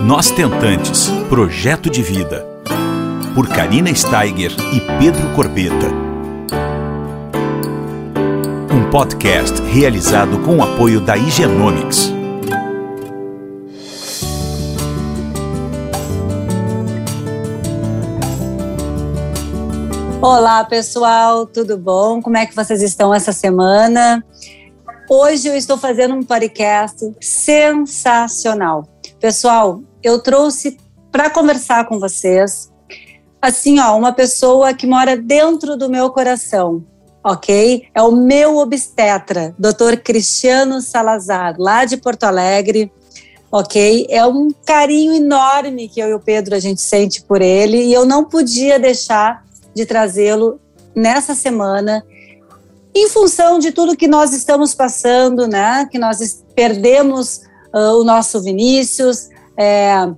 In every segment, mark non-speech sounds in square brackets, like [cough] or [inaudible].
Nós Tentantes Projeto de Vida. Por Karina Steiger e Pedro Corbeta. Um podcast realizado com o apoio da Higienomics. Olá, pessoal, tudo bom? Como é que vocês estão essa semana? Hoje eu estou fazendo um podcast sensacional. Pessoal, eu trouxe para conversar com vocês, assim, ó, uma pessoa que mora dentro do meu coração, ok? É o meu obstetra, Dr. Cristiano Salazar, lá de Porto Alegre, ok? É um carinho enorme que eu e o Pedro a gente sente por ele e eu não podia deixar de trazê-lo nessa semana em função de tudo que nós estamos passando, né? Que nós perdemos o nosso Vinícius, é,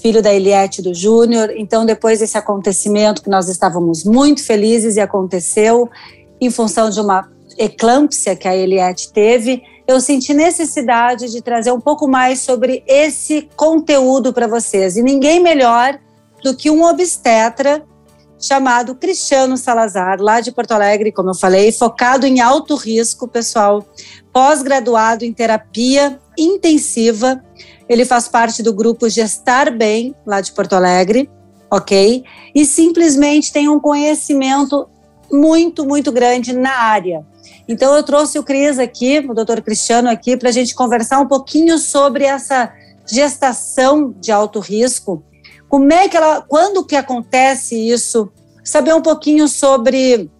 filho da Eliette do Júnior. Então, depois desse acontecimento que nós estávamos muito felizes e aconteceu em função de uma eclâmpsia que a Eliette teve, eu senti necessidade de trazer um pouco mais sobre esse conteúdo para vocês. E ninguém melhor do que um obstetra chamado Cristiano Salazar, lá de Porto Alegre, como eu falei, focado em alto risco, pessoal, pós-graduado em terapia intensiva. Ele faz parte do grupo Gestar Bem, lá de Porto Alegre, ok? E simplesmente tem um conhecimento muito, muito grande na área. Então, eu trouxe o Cris aqui, o doutor Cristiano aqui, para a gente conversar um pouquinho sobre essa gestação de alto risco. Como é que ela, quando que acontece isso? Saber um pouquinho sobre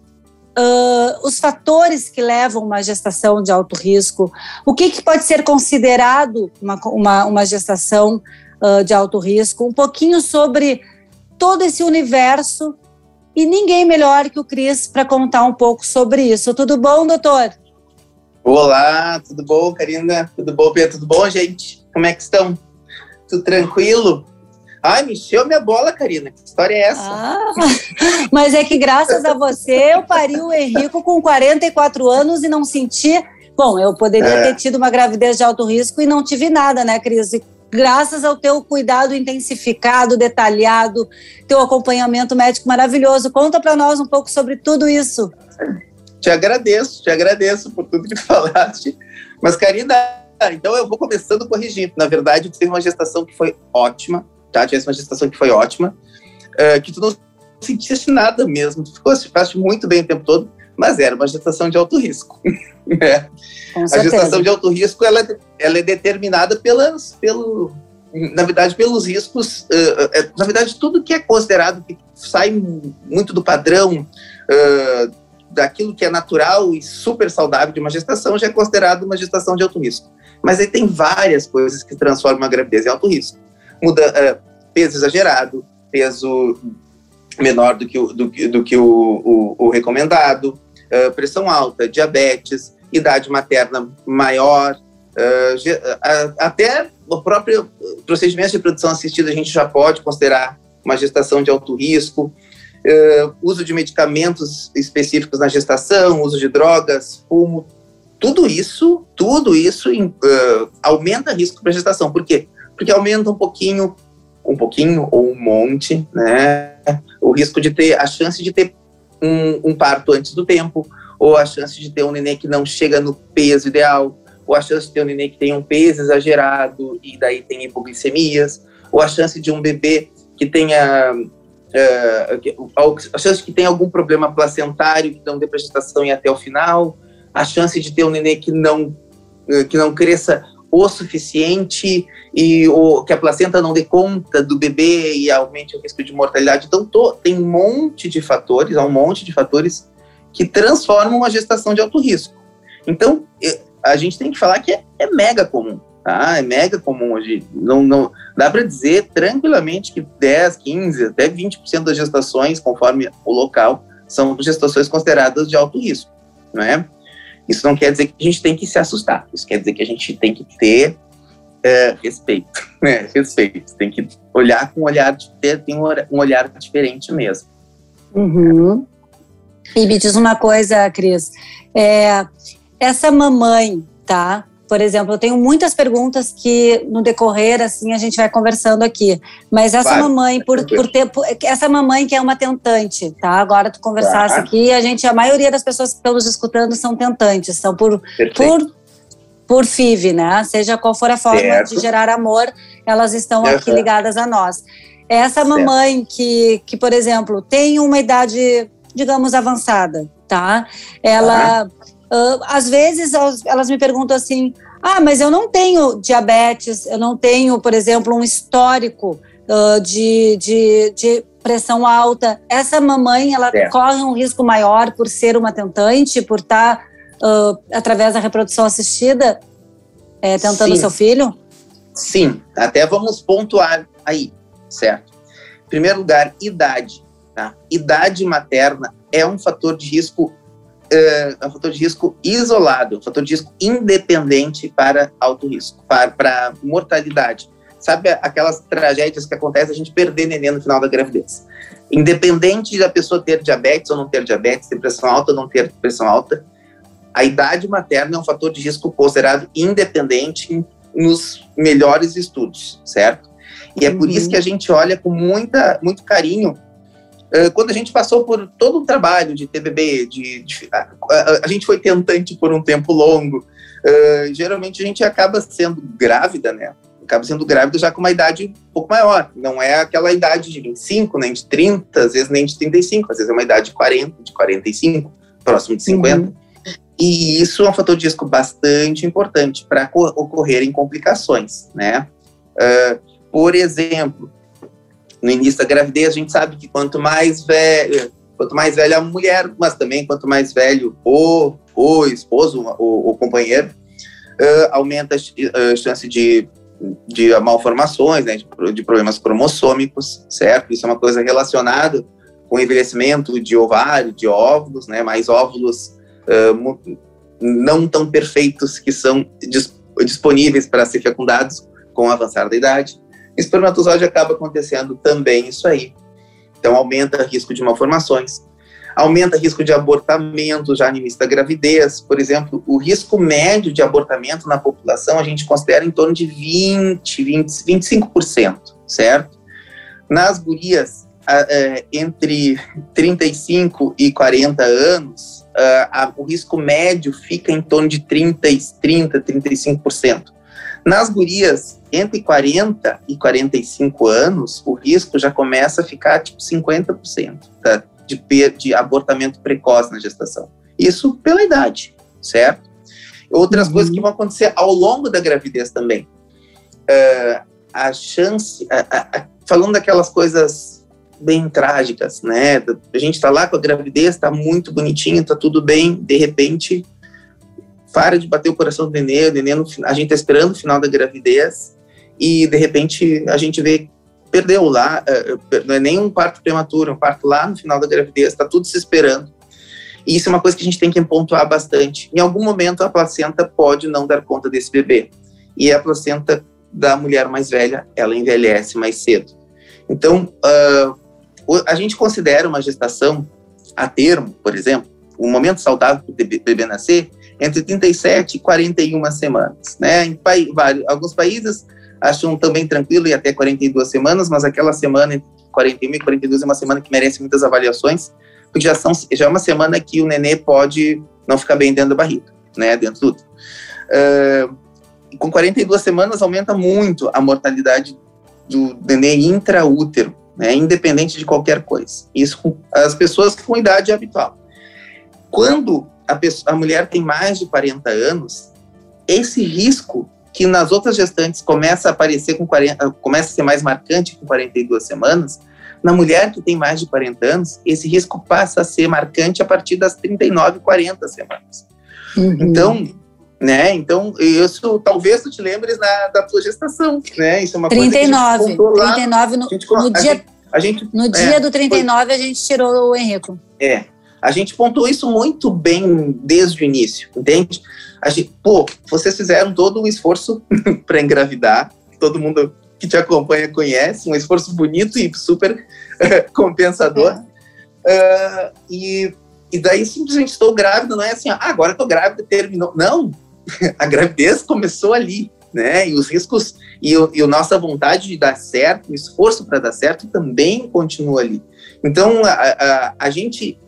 uh, os fatores que levam uma gestação de alto risco, o que, que pode ser considerado uma, uma, uma gestação uh, de alto risco, um pouquinho sobre todo esse universo e ninguém melhor que o Cris para contar um pouco sobre isso. Tudo bom, doutor? Olá, tudo bom, Karina? Tudo bom, Pedro? Tudo bom, gente? Como é que estão? Tudo tranquilo? Ai, me encheu minha bola, Karina. Que história é essa? Ah, [laughs] mas é que graças a você eu pari o Henrico com 44 anos e não senti. Bom, eu poderia é. ter tido uma gravidez de alto risco e não tive nada, né, Cris? Graças ao teu cuidado intensificado, detalhado, teu acompanhamento médico maravilhoso. Conta para nós um pouco sobre tudo isso. Te agradeço, te agradeço por tudo que [laughs] falaste. Mas, Karina, então eu vou começando corrigindo. Na verdade, teve uma gestação que foi ótima, tá? Tivesse uma gestação que foi ótima, uh, que tu não sentisse nada mesmo, tu ficou, ficaste muito bem o tempo todo, mas era uma gestação de alto risco. [laughs] né? A gestação de alto risco, ela, ela é determinada pelas, pelo, na verdade, pelos riscos, uh, é, na verdade, tudo que é considerado, que sai muito do padrão, uh, daquilo que é natural e super saudável de uma gestação, já é considerado uma gestação de alto risco. Mas aí tem várias coisas que transformam a gravidez em alto risco muda, uh, peso exagerado, peso menor do que o, do, do que o, o, o recomendado, uh, pressão alta, diabetes, idade materna maior, uh, até o próprio procedimento de produção assistida a gente já pode considerar uma gestação de alto risco, uh, uso de medicamentos específicos na gestação, uso de drogas, fumo, tudo isso, tudo isso uh, aumenta risco para a gestação. Por quê? Porque aumenta um pouquinho, um pouquinho ou um monte, né? O risco de ter, a chance de ter um, um parto antes do tempo, ou a chance de ter um neném que não chega no peso ideal, ou a chance de ter um neném que tem um peso exagerado e daí tem hipoglicemias, ou a chance de um bebê que tenha uh, a chance que tenha algum problema placentário que não dê e até o final, a chance de ter um neném que não que não cresça o suficiente e o, que a placenta não dê conta do bebê e aumente o risco de mortalidade. Então, tô, tem um monte de fatores, há um monte de fatores que transformam a gestação de alto risco. Então, a gente tem que falar que é, é mega comum, tá? É mega comum hoje. Não, não, dá para dizer tranquilamente que 10, 15, até 20% das gestações, conforme o local, são gestações consideradas de alto risco, não é? Isso não quer dizer que a gente tem que se assustar, isso quer dizer que a gente tem que ter é, respeito, né? [laughs] Respeito. Tem que olhar com um olhar, tem um olhar diferente mesmo. Uhum. E me diz uma coisa, Cris. É, essa mamãe, tá? Por exemplo, eu tenho muitas perguntas que no decorrer assim a gente vai conversando aqui. Mas essa vai, mamãe por, por ter por, essa mamãe que é uma tentante, tá? Agora tu conversasse tá. aqui, a gente a maioria das pessoas que estão nos escutando são tentantes, são por por por FIV, né? Seja qual for a forma certo. de gerar amor, elas estão uhum. aqui ligadas a nós. Essa certo. mamãe que, que, por exemplo, tem uma idade, digamos, avançada, tá? Ela, uh, às vezes, elas me perguntam assim: ah, mas eu não tenho diabetes, eu não tenho, por exemplo, um histórico uh, de, de, de pressão alta. Essa mamãe, ela é. corre um risco maior por ser uma tentante, por estar tá, uh, através da reprodução assistida é, tentando Sim. seu filho? Sim, até vamos pontuar aí, certo? Em primeiro lugar, idade. Tá? Idade materna é um fator de risco é, é um fator de risco isolado, um fator de risco independente para alto risco, para, para mortalidade. Sabe aquelas tragédias que acontecem a gente perder neném no final da gravidez? Independente da pessoa ter diabetes ou não ter diabetes, ter pressão alta ou não ter pressão alta, a idade materna é um fator de risco considerado independente nos melhores estudos, certo? E é uhum. por isso que a gente olha com muita, muito carinho quando a gente passou por todo o trabalho de TBB, de, de a, a, a, gente foi tentante por um tempo longo. Uh, geralmente a gente acaba sendo grávida, né? Acaba sendo grávida já com uma idade um pouco maior. Não é aquela idade de 25, nem de 30, às vezes nem de 35, às vezes é uma idade de 40, de 45, próximo de 50. Uhum. E isso é um fator de risco bastante importante para ocorrerem complicações, né? Uh, por exemplo, no início da gravidez, a gente sabe que quanto mais velha, quanto mais velha a mulher, mas também quanto mais velho o, o esposo, o, o companheiro, uh, aumenta a chance de, de malformações, né, de, problemas cromossômicos, certo? Isso é uma coisa relacionada com envelhecimento de ovário, de óvulos, né? Mais óvulos uh, não tão perfeitos que são disponíveis para ser fecundados com o avançar da idade. Espermatozoide acaba acontecendo também isso aí. Então aumenta o risco de malformações, aumenta o risco de abortamento já no início da gravidez. Por exemplo, o risco médio de abortamento na população a gente considera em torno de 20, 20 25%, certo? Nas gurias, é, entre 35 e 40 anos, o risco médio fica em torno de 30, 30 35%. Nas gurias entre 40 e 45 anos, o risco já começa a ficar tipo 50% tá? de, de abortamento precoce na gestação. Isso pela idade, certo? Outras uhum. coisas que vão acontecer ao longo da gravidez também. Uh, a chance, falando daquelas coisas bem trágicas, né? A gente está lá com a gravidez, está muito bonitinho, está tudo bem, de repente para de bater o coração do nenê, o nenê no, a gente está esperando o final da gravidez e de repente a gente vê perdeu lá, eh, eh, não é nem um parto prematuro, é um parto lá no final da gravidez, está tudo se esperando. E isso é uma coisa que a gente tem que pontuar bastante. Em algum momento a placenta pode não dar conta desse bebê. E a placenta da mulher mais velha, ela envelhece mais cedo. Então, uh, a gente considera uma gestação a termo, por exemplo, o um momento saudável para o bebê nascer entre 37 e 41 semanas. Né? Em vários, alguns países acham também tranquilo e até 42 semanas, mas aquela semana entre 41 e 42 é uma semana que merece muitas avaliações, porque já, são, já é uma semana que o nenê pode não ficar bem dentro da barriga, né, dentro do uh, com 42 semanas aumenta muito a mortalidade do nenê intraútero, né, independente de qualquer coisa. Isso com as pessoas com idade habitual. Quando a, pessoa, a mulher tem mais de 40 anos, esse risco que nas outras gestantes começa a aparecer com 40, começa a ser mais marcante com 42 semanas, na mulher que tem mais de 40 anos, esse risco passa a ser marcante a partir das 39, 40 semanas. Uhum. Então, né? Então, isso talvez tu te lembres na, da tua gestação, né? Isso é uma 39, coisa que a 39 no, gente, no dia, gente, a gente, no dia é, do 39 foi, a gente tirou o Henrico. É, a gente pontuou isso muito bem desde o início, entende? A gente, pô, vocês fizeram todo o esforço [laughs] para engravidar, todo mundo que te acompanha conhece, um esforço bonito e super [laughs] compensador. É. Uh, e, e daí simplesmente estou grávida, não é assim, ah, agora estou grávida, terminou. Não, [laughs] a gravidez começou ali, né? E os riscos e, e a nossa vontade de dar certo, o esforço para dar certo também continua ali. Então a, a, a gente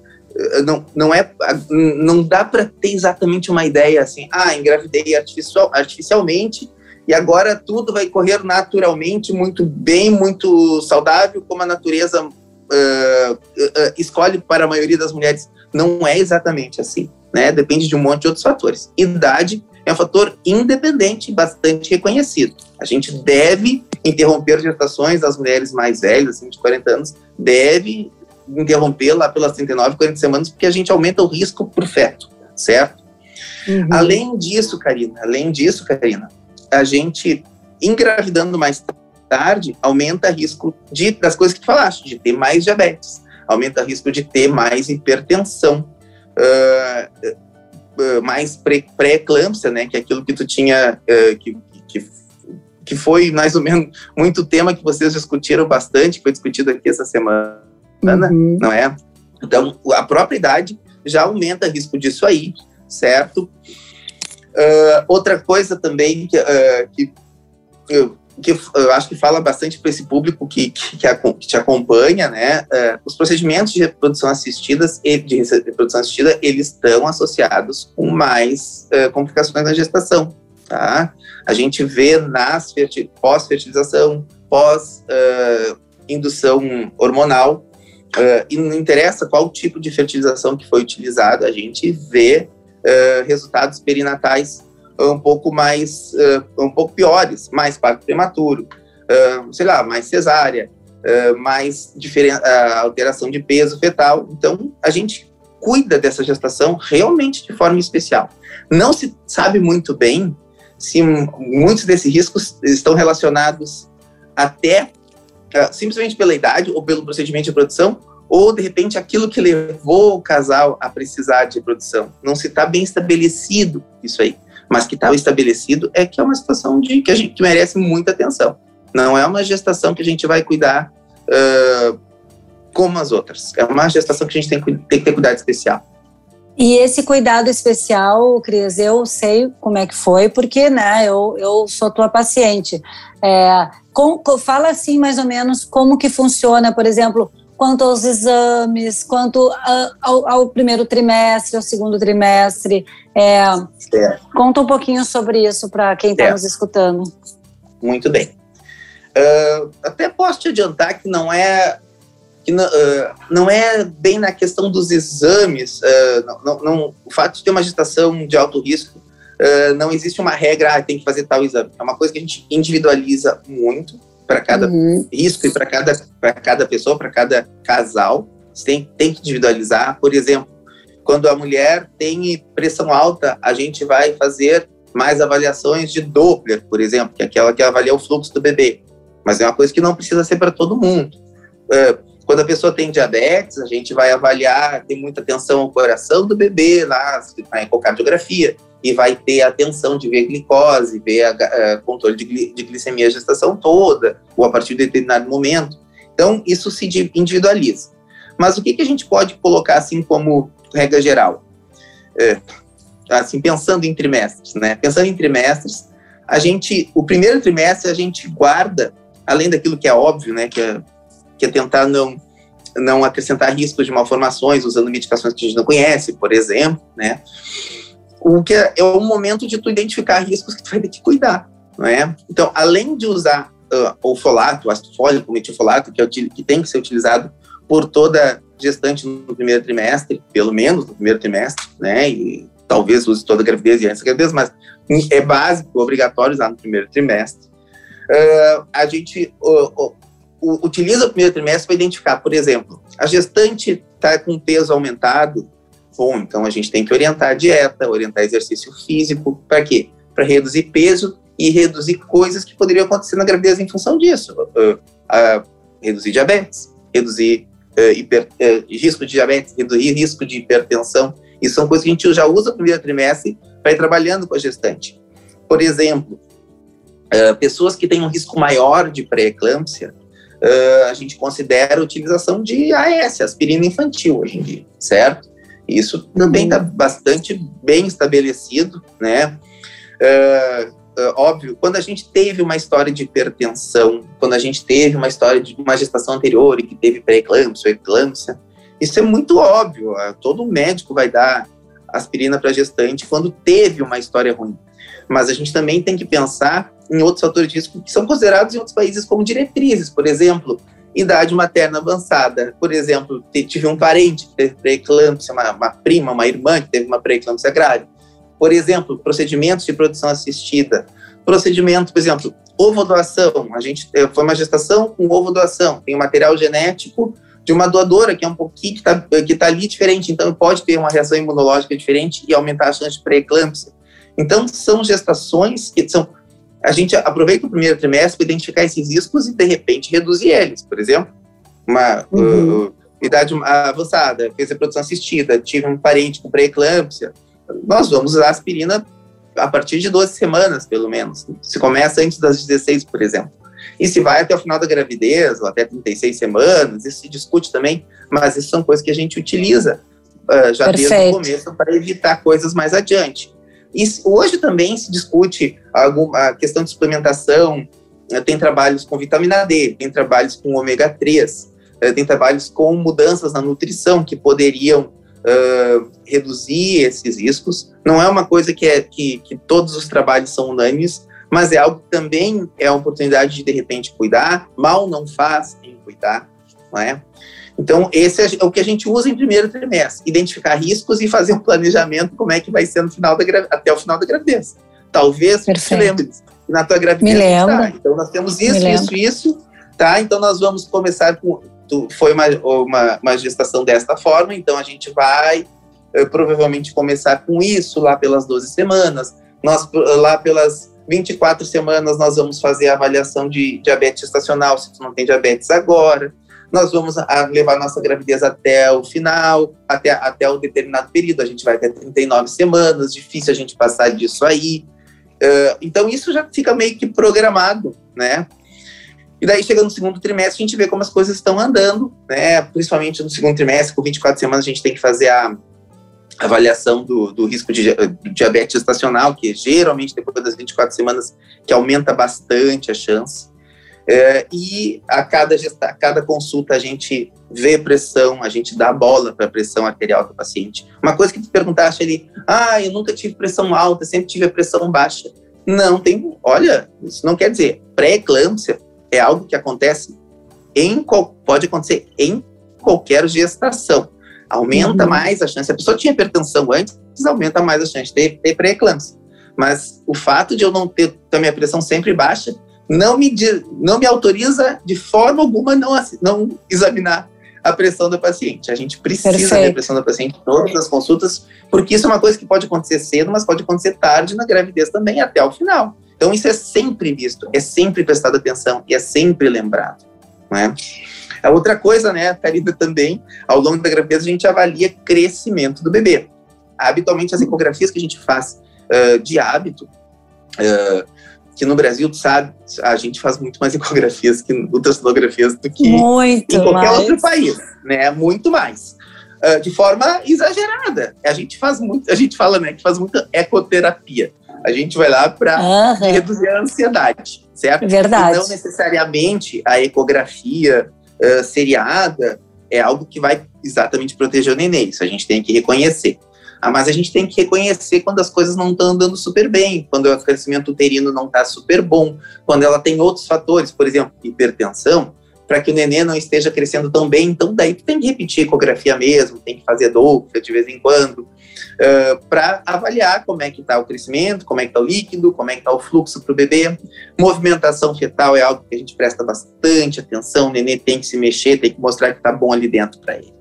não, não é não dá para ter exatamente uma ideia assim, ah, engravidei artificial, artificialmente e agora tudo vai correr naturalmente, muito bem, muito saudável, como a natureza uh, uh, escolhe para a maioria das mulheres. Não é exatamente assim, né? Depende de um monte de outros fatores. Idade é um fator independente bastante reconhecido. A gente deve interromper gestações das mulheres mais velhas, assim, de 40 anos, deve interromper lá pelas 39, 40 semanas, porque a gente aumenta o risco por feto, certo? Uhum. Além disso, Karina, além disso, Karina, a gente engravidando mais tarde aumenta o risco de, das coisas que tu falaste, de ter mais diabetes, aumenta o risco de ter mais hipertensão, uh, uh, mais pré-eclâmpsia, né, que é aquilo que tu tinha, uh, que, que, que foi mais ou menos muito tema que vocês discutiram bastante, foi discutido aqui essa semana, uhum. não é? Então, a própria idade já aumenta o risco disso aí, certo? Uh, outra coisa também que, uh, que, eu, que eu acho que fala bastante para esse público que, que, que, te acompanha, né? Uh, os procedimentos de reprodução assistidas e de reprodução assistida, eles estão associados com mais complicações na gestação, tá? A gente vê nas pós-fertilização, pós-indução hormonal, e não interessa qual tipo de fertilização que foi utilizado, a gente vê uh, resultados perinatais um pouco mais, uh, um pouco piores, mais parto prematuro, uh, sei lá, mais cesárea, mais alteração de peso fetal. Então, a gente cuida dessa gestação realmente de forma especial. Não se sabe muito bem se muitos desses riscos estão relacionados até simplesmente pela idade ou pelo procedimento de produção ou de repente aquilo que levou o casal a precisar de reprodução. Não se está bem estabelecido isso aí, mas que está estabelecido é que é uma situação de que a gente que merece muita atenção. Não é uma gestação que a gente vai cuidar uh, como as outras. É uma gestação que a gente tem, tem que ter cuidado especial. E esse cuidado especial, Cris, eu sei como é que foi, porque né, eu, eu sou tua paciente. É, com, fala assim mais ou menos como que funciona, por exemplo, quanto aos exames, quanto a, ao, ao, primeiro trimestre, ao segundo trimestre. É, é. Conta um pouquinho sobre isso para quem está nos escutando. Muito bem. Uh, até posso te adiantar que não é que não, uh, não é bem na questão dos exames, uh, não, não, não, o fato de ter uma gestação de alto risco, não existe uma regra, ah, tem que fazer tal exame. É uma coisa que a gente individualiza muito, para cada uhum. risco e para cada, cada pessoa, para cada casal. Você tem, tem que individualizar. Por exemplo, quando a mulher tem pressão alta, a gente vai fazer mais avaliações de Doppler, por exemplo, que é aquela que avalia o fluxo do bebê. Mas é uma coisa que não precisa ser para todo mundo. É, quando a pessoa tem diabetes, a gente vai avaliar, tem muita atenção ao coração do bebê, lá na ecocardiografia e vai ter atenção de ver glicose, ver a, a controle de, de glicemia a gestação toda, ou a partir de determinado momento. Então, isso se individualiza. Mas o que, que a gente pode colocar assim como regra geral? É, assim, pensando em trimestres, né? Pensando em trimestres, a gente, o primeiro trimestre a gente guarda, além daquilo que é óbvio, né? Que é, que é tentar não não acrescentar riscos de malformações usando medicações que a gente não conhece, por exemplo, né? o que é, é o momento de tu identificar riscos que tu vai ter que cuidar, não é? Então, além de usar uh, o folato, o ácido fólico, o metilfolato, que, é, que tem que ser utilizado por toda gestante no primeiro trimestre, pelo menos no primeiro trimestre, né? E talvez use toda a gravidez e antes da gravidez, mas é básico, obrigatório usar no primeiro trimestre. Uh, a gente uh, uh, utiliza o primeiro trimestre para identificar, por exemplo, a gestante está com peso aumentado, bom, então a gente tem que orientar a dieta, orientar exercício físico, para quê? Para reduzir peso e reduzir coisas que poderiam acontecer na gravidez em função disso. Uh, uh, reduzir diabetes, reduzir uh, hiper, risco de diabetes, reduzir risco de hipertensão. Isso são coisas que a gente já usa no primeiro trimestre para ir trabalhando com a gestante. Por exemplo, pessoas que têm um risco maior de pré-eclâmpsia, a gente considera a utilização de AS, aspirina infantil, hoje em dia, certo? Isso também está uhum. bastante bem estabelecido, né? Uh, uh, óbvio, quando a gente teve uma história de hipertensão, quando a gente teve uma história de uma gestação anterior e que teve pré-eclâmpsia ou eclâmpsia, isso é muito óbvio. Uh, todo médico vai dar aspirina para gestante quando teve uma história ruim. Mas a gente também tem que pensar em outros fatores de risco que são considerados em outros países como diretrizes. Por exemplo, idade materna avançada. Por exemplo, tive um parente que teve pré-eclâmpsia, uma, uma, prima, uma irmã que teve uma pré-eclâmpsia grave. Por exemplo, procedimentos de produção assistida. Procedimento, por exemplo, ovo doação. A gente eh, foi uma gestação com ovo doação. Tem um material genético de uma doadora que é um pouquinho que está que tá ali diferente, então pode ter uma reação imunológica diferente e aumentar a chance de pré-eclâmpsia. Então são gestações que são a gente aproveita o primeiro trimestre para identificar esses riscos e, de repente, reduzir eles. Por exemplo, uma uhum. uh, idade avançada, fez reprodução assistida, tive um parente com pré-eclâmpsia, nós vamos usar aspirina a partir de 12 semanas, pelo menos. Se começa antes das 16, por exemplo. E se vai até o final da gravidez, ou até 36 semanas, isso se discute também, mas isso são coisas que a gente utiliza uh, já Perfeito. desde o começo para evitar coisas mais adiante. E hoje também se discute a questão de suplementação, né, tem trabalhos com vitamina D, tem trabalhos com ômega 3, eh, tem trabalhos com mudanças na nutrição que poderiam uh, reduzir esses riscos. Não é uma coisa que, é, que, que todos os trabalhos são unânimes, mas é algo que também é uma oportunidade de, de repente, cuidar. Mal não faz em cuidar, não é? Então, esse é o que a gente usa em primeiro trimestre: identificar riscos e fazer um planejamento como é que vai ser no final da até o final da gravidez. Talvez Perfeito. te lembre na tua gravidez. Me lembro. Tá, então, nós temos isso, isso, isso, tá? Então, nós vamos começar com. Foi uma, uma, uma gestação desta forma, então a gente vai uh, provavelmente começar com isso lá pelas 12 semanas. Nós, lá pelas 24 semanas, nós vamos fazer a avaliação de diabetes estacional, se tu não tem diabetes agora nós vamos levar nossa gravidez até o final, até, até o determinado período. A gente vai até 39 semanas, difícil a gente passar disso aí. Uh, então, isso já fica meio que programado, né? E daí, chega no segundo trimestre, a gente vê como as coisas estão andando, né? Principalmente no segundo trimestre, com 24 semanas, a gente tem que fazer a avaliação do, do risco de diabetes estacional, que geralmente depois das 24 semanas, que aumenta bastante a chance. É, e a cada, a cada consulta a gente vê pressão, a gente dá bola para a pressão arterial do paciente. Uma coisa que tu perguntaste ali, ah, eu nunca tive pressão alta, sempre tive a pressão baixa. Não tem, olha, isso não quer dizer, pré-eclâmpsia é algo que acontece em, pode acontecer em qualquer gestação. Aumenta uhum. mais a chance, se a pessoa tinha hipertensão antes, aumenta mais a chance de ter, pré-eclâmpsia. Mas o fato de eu não ter, ter minha pressão sempre baixa, não me, não me autoriza de forma alguma não, não examinar a pressão da paciente. A gente precisa Perfeito. ver a pressão da paciente em todas as consultas, porque isso é uma coisa que pode acontecer cedo, mas pode acontecer tarde na gravidez também, até o final. Então, isso é sempre visto, é sempre prestado atenção e é sempre lembrado. Né? A outra coisa, né, Karida, também, ao longo da gravidez, a gente avalia crescimento do bebê. Habitualmente, as ecografias que a gente faz uh, de hábito, uh, que no Brasil, tu sabe, a gente faz muito mais [laughs] ecografias que ultrassonografias do que muito em qualquer mais. outro país, né? Muito mais. Uh, de forma exagerada. A gente faz muito, a gente fala, né, que faz muita ecoterapia. A gente vai lá para uhum. reduzir a ansiedade, certo? Verdade. E não necessariamente a ecografia uh, seriada é algo que vai exatamente proteger o neném. Isso a gente tem que reconhecer. Ah, mas a gente tem que reconhecer quando as coisas não estão andando super bem, quando o crescimento uterino não está super bom, quando ela tem outros fatores, por exemplo, hipertensão, para que o neném não esteja crescendo tão bem. Então, daí tu tem que repetir ecografia mesmo, tem que fazer Doppler de vez em quando, uh, para avaliar como é que está o crescimento, como é que está o líquido, como é que está o fluxo para o bebê. Movimentação fetal é algo que a gente presta bastante atenção, o neném tem que se mexer, tem que mostrar que está bom ali dentro para ele.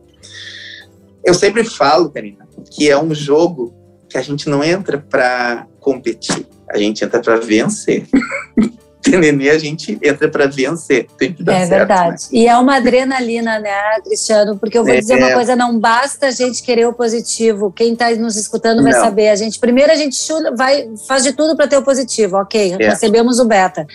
Eu sempre falo, Karina, que é um jogo que a gente não entra para competir, a gente entra para vencer. [laughs] Nenê, a gente entra para vencer. Tem que dar é certo, verdade. Né? E é uma adrenalina, né, Cristiano? Porque eu vou é, dizer uma coisa: não basta a gente querer o positivo. Quem está nos escutando vai não. saber. A gente primeiro a gente vai faz de tudo para ter o positivo. Ok, é. recebemos o beta.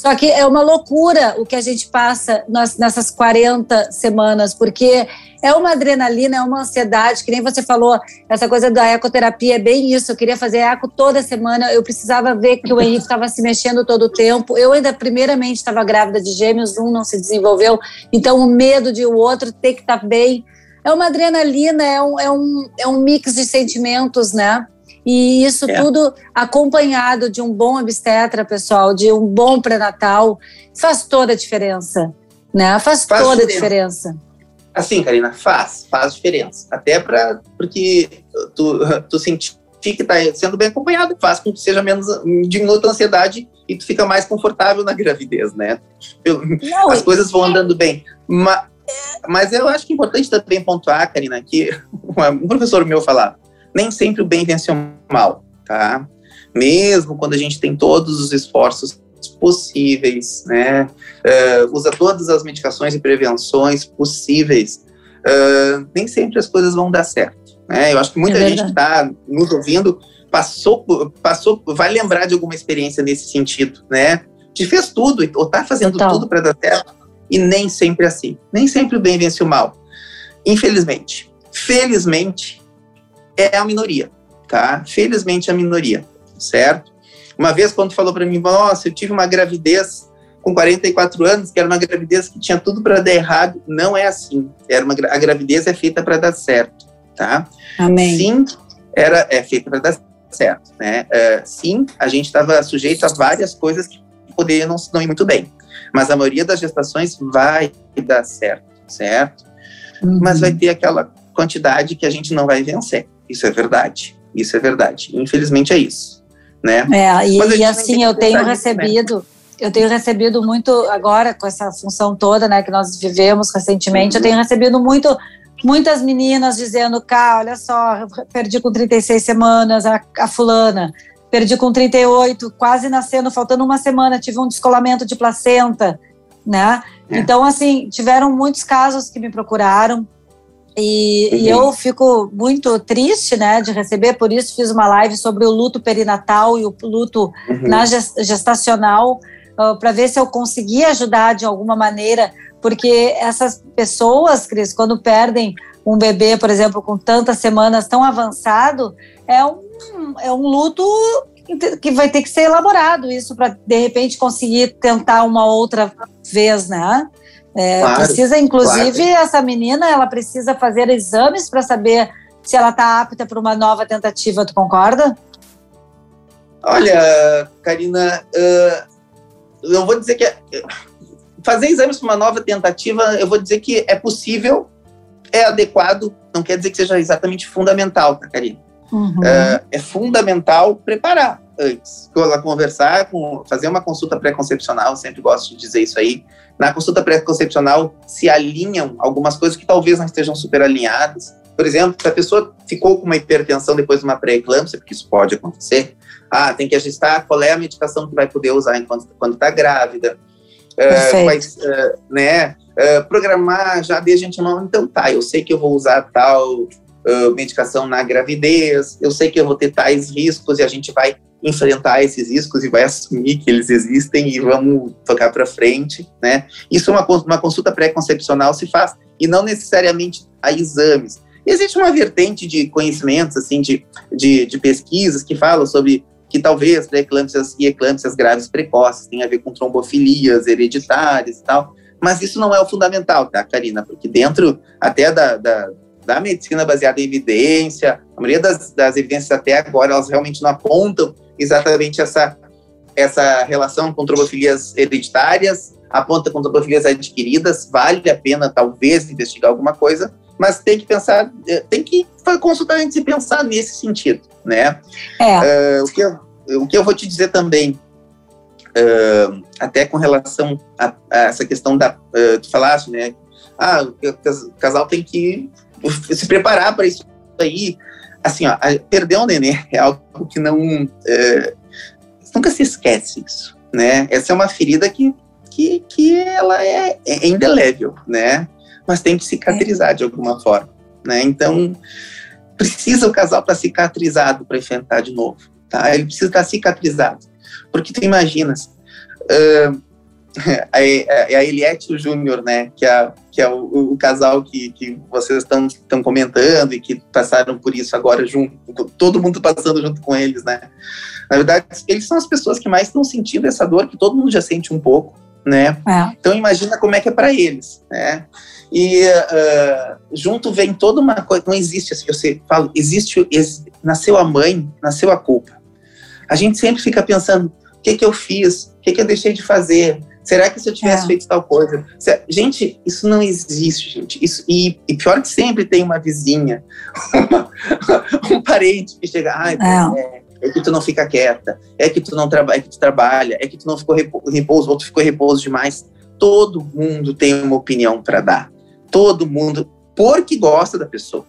Só que é uma loucura o que a gente passa nas, nessas 40 semanas, porque é uma adrenalina, é uma ansiedade, que nem você falou, essa coisa da ecoterapia é bem isso. Eu queria fazer eco toda semana, eu precisava ver que o Henrique estava se mexendo todo o tempo. Eu ainda, primeiramente, estava grávida de gêmeos, um não se desenvolveu, então o medo de o outro ter que estar tá bem. É uma adrenalina, é um, é, um, é um mix de sentimentos, né? E isso é. tudo acompanhado de um bom obstetra, pessoal, de um bom pré-natal, faz toda a diferença, né? Faz, faz toda diferença. a diferença. Assim, Karina, faz, faz diferença. Até para porque tu, tu sentir que está sendo bem acompanhado, faz com que seja menos diminua a ansiedade e tu fica mais confortável na gravidez, né? Não, As coisas vão andando bem. Mas, mas eu acho que é importante também pontuar, Karina, que [laughs] um professor meu falava, nem sempre o bem vence o mal, tá? Mesmo quando a gente tem todos os esforços possíveis, né? Uh, usa todas as medicações e prevenções possíveis, uh, nem sempre as coisas vão dar certo. Né? Eu acho que muita é gente que está nos ouvindo passou, passou, vai lembrar de alguma experiência nesse sentido, né? De fez tudo ou está fazendo Total. tudo para dar certo e nem sempre é assim. Nem sempre o bem vence o mal. Infelizmente. Felizmente, é a minoria, tá? Felizmente é a minoria, certo? Uma vez, quando falou para mim, nossa, eu tive uma gravidez com 44 anos, que era uma gravidez que tinha tudo para dar errado, não é assim. Era uma, a gravidez é feita para dar certo, tá? Amém. Sim, era, é feita para dar certo, né? Uh, sim, a gente estava sujeito a várias coisas que poderiam não, não ir muito bem, mas a maioria das gestações vai dar certo, certo? Uhum. Mas vai ter aquela quantidade que a gente não vai vencer. Isso é verdade. Isso é verdade. Infelizmente é isso, né? É, e, e assim eu tenho recebido, né? eu tenho recebido muito agora com essa função toda, né, que nós vivemos recentemente, uhum. eu tenho recebido muito muitas meninas dizendo, cá, olha só, perdi com 36 semanas a, a fulana, perdi com 38, quase nascendo, faltando uma semana, tive um descolamento de placenta, né? É. Então, assim, tiveram muitos casos que me procuraram, e, uhum. e, eu fico muito triste, né, de receber, por isso fiz uma live sobre o luto perinatal e o luto uhum. na gestacional, uh, ah, para ver se eu conseguia ajudar de alguma maneira, porque essas pessoas, Cris, quando perdem um bebê, por exemplo, com tantas semanas tão avançado, é um, é um luto que vai ter que ser elaborado isso para de repente conseguir tentar uma outra vez, né? É, claro, precisa, inclusive, claro. essa menina, ela precisa fazer exames para saber se ela está apta para uma nova tentativa. Tu concorda? Olha, Karina, uh, eu vou dizer que é, fazer exames para uma nova tentativa, eu vou dizer que é possível, é adequado, não quer dizer que seja exatamente fundamental, tá, Karina? Uhum. Uh, é fundamental preparar antes, conversar, com, fazer uma consulta pré-concepcional, sempre gosto de dizer isso aí. Na consulta pré-concepcional se alinham algumas coisas que talvez não estejam super alinhadas. Por exemplo, se a pessoa ficou com uma hipertensão depois de uma pré-eclâmpsia, porque isso pode acontecer, ah, tem que ajustar qual é a medicação que vai poder usar enquanto quando está grávida. Uh, vai, uh, né, uh, programar já desde antemão, então tá, eu sei que eu vou usar tal medicação na gravidez, eu sei que eu vou ter tais riscos e a gente vai enfrentar esses riscos e vai assumir que eles existem e vamos tocar para frente, né? Isso é uma, uma consulta pré-concepcional se faz e não necessariamente a exames. Existe uma vertente de conhecimentos, assim, de, de, de pesquisas que falam sobre que talvez pré-eclâmpsias e eclâmpsias graves precoces tenham a ver com trombofilias hereditárias e tal, mas isso não é o fundamental, tá, Karina? Porque dentro até da, da da medicina baseada em evidência, a maioria das, das evidências até agora, elas realmente não apontam exatamente essa, essa relação com trombofilias hereditárias, aponta com trombofilias adquiridas, vale a pena talvez investigar alguma coisa, mas tem que pensar, eh, tem que consultar antes e pensar nesse sentido, né? É. Uh, o, que eu, o que eu vou te dizer também, uh, até com relação a, a, essa questão da, uh, tu falaste, né? Ah, o casal tem que se preparar para isso aí. Assim, ó, perder um nenê é algo que não. É, nunca se esquece isso, né? Essa é uma ferida que, que, que ela é, é indelével, né? Mas tem que cicatrizar de alguma forma, né? Então, precisa o casal estar cicatrizado para enfrentar de novo, tá? Ele precisa estar cicatrizado. Porque tu imaginas, uh, [laughs] a, a Eliette e o Júnior, né? Que é, que é o, o casal que, que vocês estão comentando e que passaram por isso agora junto, todo mundo passando junto com eles, né? Na verdade, eles são as pessoas que mais estão sentindo essa dor, que todo mundo já sente um pouco, né? É. Então imagina como é que é para eles, né? E uh, junto vem toda uma coisa, não existe assim, eu falo, existe, ex, nasceu a mãe, nasceu a culpa. A gente sempre fica pensando, o que que eu fiz? O que que eu deixei de fazer? Será que se eu tivesse é. feito tal coisa? Gente, isso não existe, gente. Isso, e, e pior que sempre tem uma vizinha, [laughs] uma, um parente que chega, ai, é. é é que tu não fica quieta, é que tu não trabalha, é que tu trabalha, é que tu não ficou repouso, ou tu ficou repouso demais. Todo mundo tem uma opinião para dar. Todo mundo, porque gosta da pessoa.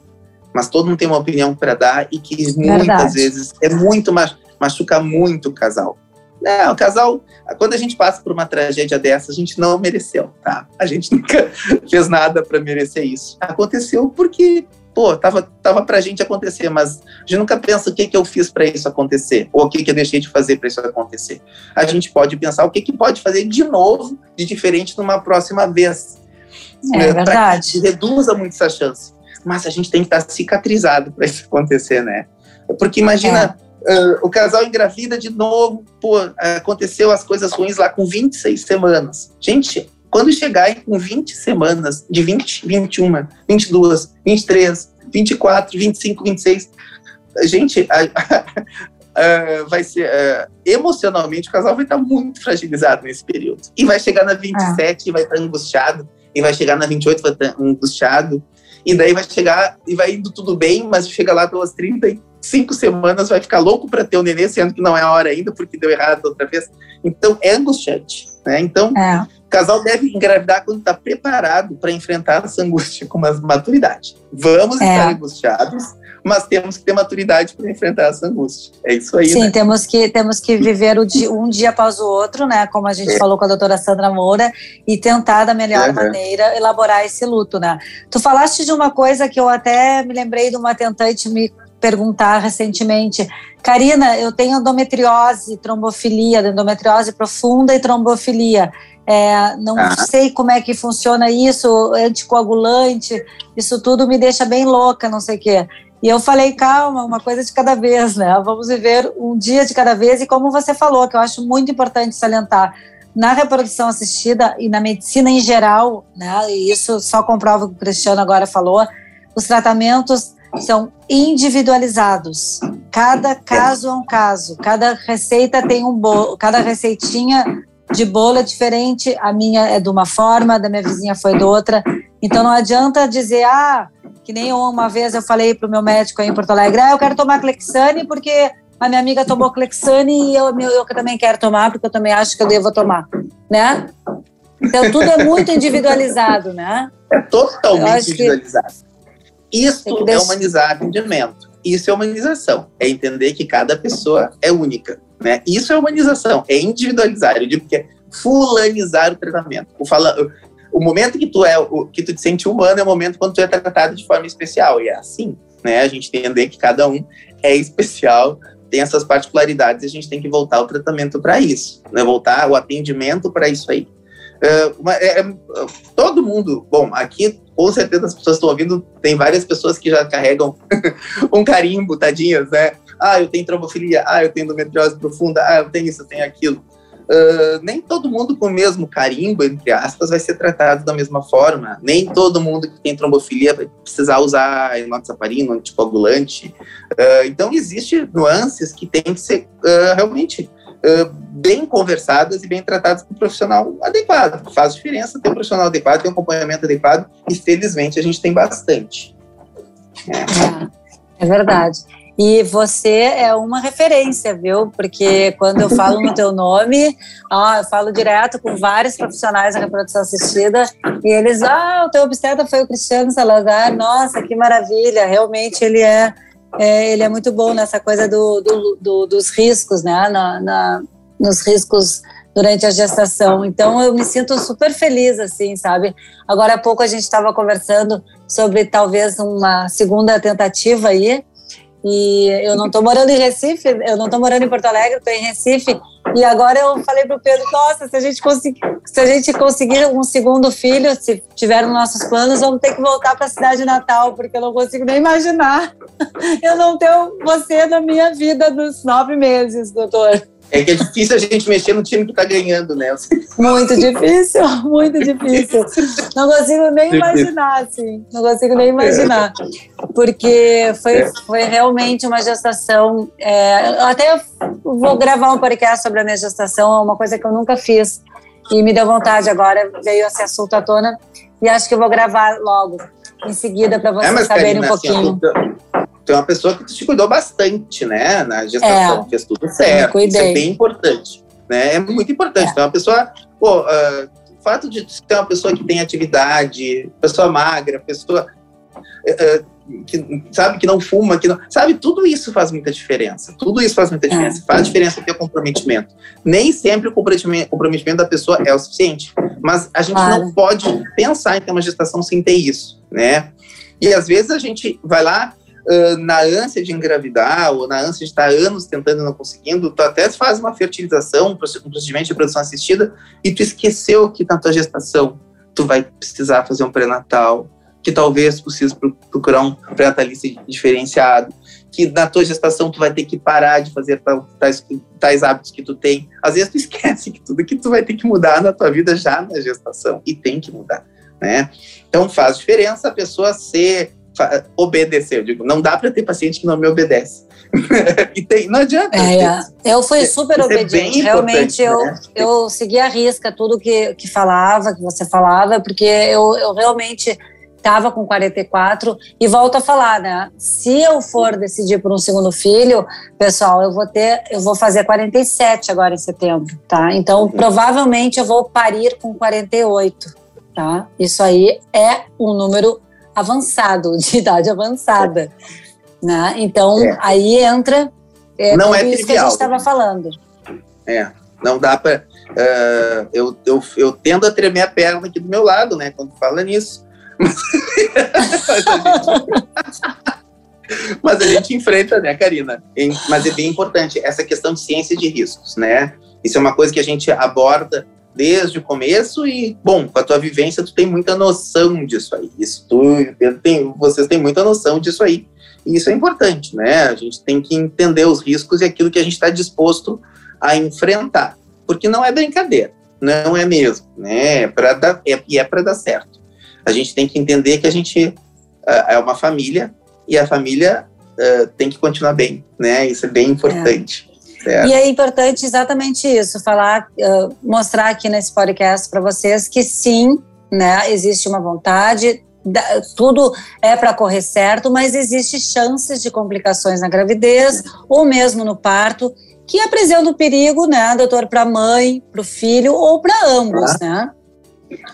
Mas todo mundo tem uma opinião para dar e que Verdade. muitas vezes é muito machuca muito o casal. Não, o casal, quando a gente passa por uma tragédia dessa, a gente não mereceu, tá? A gente [laughs] nunca fez nada para merecer isso. Aconteceu porque pô, tava, tava pra gente acontecer, mas a gente nunca pensa o que, que eu fiz para isso acontecer, ou o que, que eu deixei de fazer para isso acontecer. A gente pode pensar o que, que pode fazer de novo, de diferente numa próxima vez. É né? verdade. Reduza muito essa chance. Mas a gente tem que estar cicatrizado para isso acontecer, né? Porque imagina. É. Uh, o casal engravida de novo, pô, aconteceu as coisas ruins lá com 26 semanas. Gente, quando chegar com 20 semanas, de 20, 21, 22, 23, 24, 25, 26, gente, [laughs] a, vai ser uh, emocionalmente o casal vai estar muito fragilizado nesse período. E vai chegar na 27 é. e vai estar angustiado, e vai chegar na 28 vai estar angustiado, e daí vai chegar e vai indo tudo bem, mas chega lá pelas 35 semanas, vai ficar louco para ter o um nenê, sendo que não é a hora ainda, porque deu errado outra vez. Então é angustiante, né? Então, é casal deve engravidar quando está preparado para enfrentar essa angústia com mais maturidade. Vamos é. estar angustiados, mas temos que ter maturidade para enfrentar essa angústia. É isso aí. Sim, né? temos que temos que viver o dia, um dia após o outro, né? Como a gente é. falou com a doutora Sandra Moura, e tentar da melhor é, maneira elaborar esse luto, né? Tu falaste de uma coisa que eu até me lembrei de uma tentante me perguntar recentemente. Karina, eu tenho endometriose, trombofilia, endometriose profunda e trombofilia. É, não ah. sei como é que funciona isso, anticoagulante, isso tudo me deixa bem louca, não sei o quê. E eu falei, calma, uma coisa de cada vez, né? Vamos viver um dia de cada vez. E como você falou, que eu acho muito importante salientar, na reprodução assistida e na medicina em geral, né? E isso só comprova o que o Cristiano agora falou, os tratamentos são individualizados. Cada caso é um caso, cada receita tem um bolo, cada receitinha de bolo é diferente, a minha é de uma forma, da minha vizinha foi de outra. Então não adianta dizer, ah, que nem uma vez eu falei para o meu médico aí em Porto Alegre, ah, eu quero tomar Clexane porque a minha amiga tomou Clexane e eu, eu, também quero tomar porque eu também acho que eu devo tomar, né? Então tudo é muito individualizado, né? É totalmente individualizado. Isso é humanizar atendimento. Isso é humanização. É entender que cada pessoa é única. Né? Isso é humanização, é individualizar. Eu digo que é fulanizar o tratamento. O, fala, o momento que tu é, o, que tu te sente humano é o momento quando tu é tratado de forma especial. E é assim, né? A gente entender que cada um é especial, tem essas particularidades, e a gente tem que voltar o tratamento para isso, né? Voltar o atendimento para isso aí. Uma, é, é, todo mundo, bom, aqui com certeza as pessoas estão ouvindo, tem várias pessoas que já carregam [laughs] um carimbo, tadinhas, né? Ah, eu tenho trombofilia, ah, eu tenho endometriose profunda, ah, eu tenho isso, eu tenho aquilo. Uh, nem todo mundo com o mesmo carimbo, entre aspas, vai ser tratado da mesma forma. Nem todo mundo que tem trombofilia vai precisar usar enoxaparina, anticoagulante. Uh, então, existem nuances que têm que ser uh, realmente bem conversadas e bem tratadas com um profissional adequado. Faz diferença ter um profissional adequado, ter um acompanhamento adequado, e felizmente a gente tem bastante. É, é verdade. E você é uma referência, viu? Porque quando eu falo no teu nome, ó, eu falo direto com vários profissionais da reprodução assistida e eles, ah, o teu obstetra foi o Cristiano Salazar, nossa, que maravilha, realmente ele é, é ele é muito bom nessa coisa do, do, do dos riscos, né? Na, na, nos riscos durante a gestação. Então eu me sinto super feliz, assim, sabe? Agora há pouco a gente estava conversando sobre talvez uma segunda tentativa aí E eu não estou morando em Recife, eu não estou morando em Porto Alegre, estou em Recife. E agora eu falei para o Pedro, nossa, se a gente conseguir, se a gente conseguir um segundo filho, se tiver nos nossos planos, vamos ter que voltar para a cidade natal, porque eu não consigo nem imaginar [laughs] eu não tenho você na minha vida dos nove meses, doutor. É que é difícil a gente mexer no time que tá ganhando, né? Muito difícil, muito difícil. Não consigo nem imaginar, assim. Não consigo nem imaginar. Porque foi, é. foi realmente uma gestação. É, eu até vou gravar um podcast sobre a minha gestação, é uma coisa que eu nunca fiz. E me deu vontade agora, veio esse assunto à tona. E acho que eu vou gravar logo, em seguida, para vocês é, saberem um assim, pouquinho. Assim, tu é uma pessoa que te cuidou bastante, né? Na gestação, é, fez tudo certo. Isso é bem importante. Né? É muito importante. É. Tu é uma pessoa. Pô, uh, o fato de ser uma pessoa que tem atividade, pessoa magra, pessoa. Uh, que, sabe, que não fuma, que não. Sabe, tudo isso faz muita diferença. Tudo isso faz muita diferença. É. Faz diferença ter comprometimento. Nem sempre o comprometimento da pessoa é o suficiente. Mas a gente claro. não pode pensar em ter uma gestação sem ter isso, né? E às vezes a gente vai lá, uh, na ânsia de engravidar ou na ânsia de estar anos tentando e não conseguindo, tu até faz uma fertilização, um procedimento de produção assistida e tu esqueceu que na tua gestação tu vai precisar fazer um pré-natal, que talvez precise procurar um pré-natalista diferenciado, que na tua gestação tu vai ter que parar de fazer tais, tais hábitos que tu tem. Às vezes tu esquece que tudo que tu vai ter que mudar na tua vida já na gestação e tem que mudar, né? Então faz diferença a pessoa ser obedecer. Eu digo, não dá para ter paciente que não me obedece. [laughs] e tem, não adianta. É, eu fui super é obediente. realmente, eu, né? eu segui a risca tudo que, que falava, que você falava, porque eu, eu realmente estava com 44 e volto a falar, né? Se eu for decidir por um segundo filho, pessoal, eu vou ter, eu vou fazer 47 agora em setembro, tá? Então, uhum. provavelmente eu vou parir com 48, tá? Isso aí é um número avançado, [laughs] de idade avançada. Né? Então, é. aí entra é, não é isso trivial. que a gente estava falando. É, não dá para. Uh, é, eu, eu, eu tendo a tremer a perna aqui do meu lado, né, quando fala nisso. [laughs] Mas a gente enfrenta, né, Karina? Mas é bem importante essa questão de ciência de riscos, né? Isso é uma coisa que a gente aborda desde o começo e, bom, com a tua vivência tu tem muita noção disso aí. Isso tu, tem, vocês têm muita noção disso aí. E isso é importante, né? A gente tem que entender os riscos e aquilo que a gente está disposto a enfrentar. Porque não é brincadeira, não é mesmo, né? É pra dar, é, e é para dar certo. A gente tem que entender que a gente uh, é uma família e a família uh, tem que continuar bem, né? Isso é bem importante. É. Certo. E é importante exatamente isso, falar, uh, mostrar aqui nesse podcast para vocês que sim, né, existe uma vontade, tudo é para correr certo, mas existe chances de complicações na gravidez ou mesmo no parto que apresentam perigo, né, doutor, para a mãe, para o filho ou para ambos, claro. né?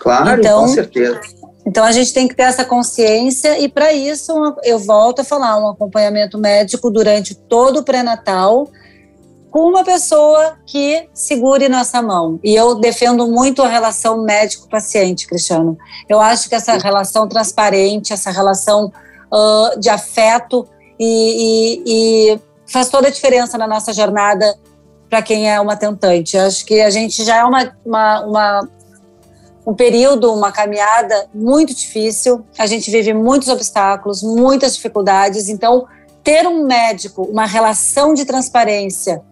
Claro, então, com certeza. Então a gente tem que ter essa consciência e para isso eu volto a falar um acompanhamento médico durante todo o pré-natal com uma pessoa que segure nossa mão. E eu defendo muito a relação médico-paciente, Cristiano. Eu acho que essa relação transparente, essa relação uh, de afeto e, e, e, faz toda a diferença na nossa jornada para quem é uma tentante. Eu acho que a gente já é uma, uma, uma um período, uma caminhada muito difícil. A gente vive muitos obstáculos, muitas dificuldades. Então, ter um médico, uma relação de transparência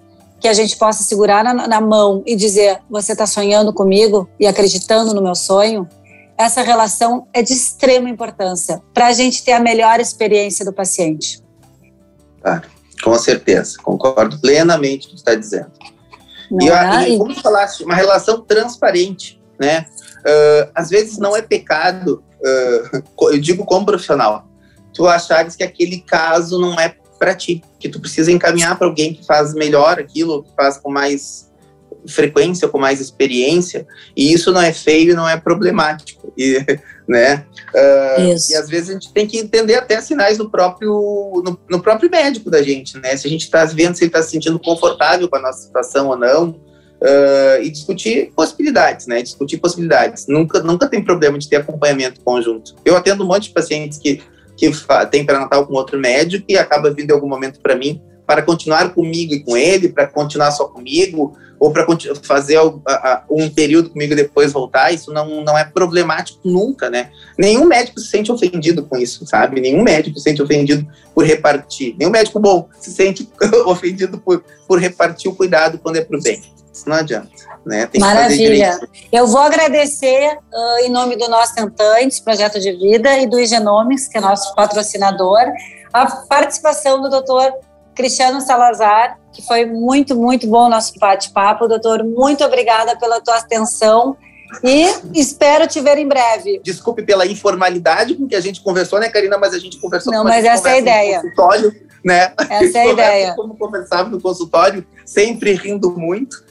que a gente possa segurar na, na mão e dizer: você está sonhando comigo e acreditando no meu sonho, essa relação é de extrema importância para a gente ter a melhor experiência do paciente. Ah, com certeza, concordo plenamente com o que está dizendo. e, é? e como tu falaste, uma relação transparente, né? Uh, às vezes não é pecado, uh, [laughs] eu digo como profissional, tu achares que aquele caso não é para ti, que tu precisa encaminhar para alguém que faz melhor aquilo, que faz com mais frequência, com mais experiência, e isso não é feio, não é problemático, e, [laughs] né? Uh, e às vezes a gente tem que entender até sinais no próprio, no, no próprio médico da gente, né? Se a gente está vendo se ele está se sentindo confortável com a nossa situação ou não, uh, e discutir possibilidades, né? Discutir possibilidades. Nunca, nunca tem problema de ter acompanhamento conjunto. Eu atendo um monte de pacientes que que tem pré-natal com outro médico e acaba vindo em algum momento para mim para continuar comigo e com ele, para continuar só comigo, ou para fazer um período comigo e depois voltar, isso não, não é problemático nunca, né? Nenhum médico se sente ofendido com isso, sabe? Nenhum médico se sente ofendido por repartir. Nenhum médico bom se sente [laughs] ofendido por, por repartir o cuidado quando é para o bem. Isso não adianta. Né? Maravilha. Eu vou agradecer uh, em nome do nosso Tentantes, Projeto de Vida, e do Igenomics, que é nosso patrocinador, a participação do doutor Cristiano Salazar, que foi muito, muito bom o nosso bate-papo. Doutor, muito obrigada pela tua atenção e espero te ver em breve. Desculpe pela informalidade com que a gente conversou, né, Karina? Mas a gente conversou Não, mas essa é a ideia. consultório, né? Essa é a [laughs] ideia. Como conversava no consultório, sempre rindo muito.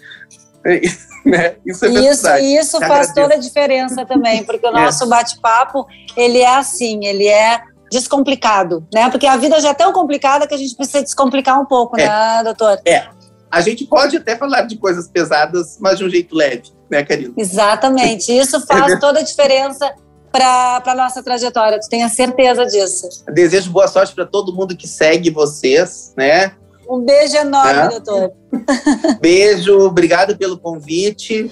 [laughs] Né? Isso é Isso, isso faz toda a diferença também, porque o [laughs] é. nosso é. bate-papo, ele é assim, ele é descomplicado, né? Porque a vida já é tão complicada que a gente precisa descomplicar um pouco, é. né, doutor? É. A gente pode até falar de coisas pesadas, mas de um jeito leve, né, Karina? Exatamente. Isso [laughs] faz toda a diferença para a nossa trajetória. Tu tenha certeza disso. Desejo boa sorte para todo mundo que segue vocês, né? Um beijo enorme, é. doutor. Beijo, obrigado pelo convite.